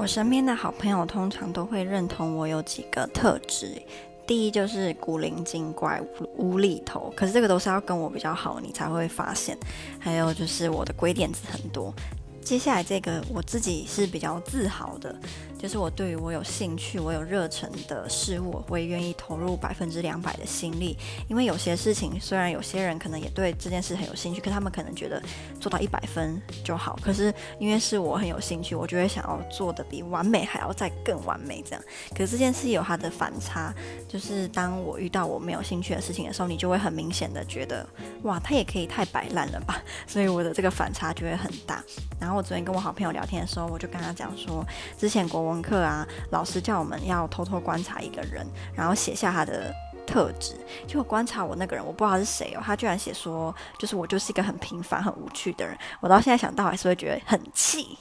我身边的好朋友通常都会认同我有几个特质，第一就是古灵精怪、无厘头，可是这个都是要跟我比较好，你才会发现。还有就是我的鬼点子很多。接下来这个我自己是比较自豪的，就是我对于我有兴趣、我有热忱的事物，我也愿意投入百分之两百的心力。因为有些事情，虽然有些人可能也对这件事很有兴趣，可他们可能觉得做到一百分就好。可是因为是我很有兴趣，我就会想要做得比完美还要再更完美这样。可是这件事有它的反差，就是当我遇到我没有兴趣的事情的时候，你就会很明显的觉得，哇，他也可以太摆烂了吧？所以我的这个反差就会很大。然后我昨天跟我好朋友聊天的时候，我就跟他讲说，之前国文课啊，老师叫我们要偷偷观察一个人，然后写下他的特质。结果观察我那个人，我不知道是谁哦，他居然写说，就是我就是一个很平凡、很无趣的人。我到现在想到还是会觉得很气。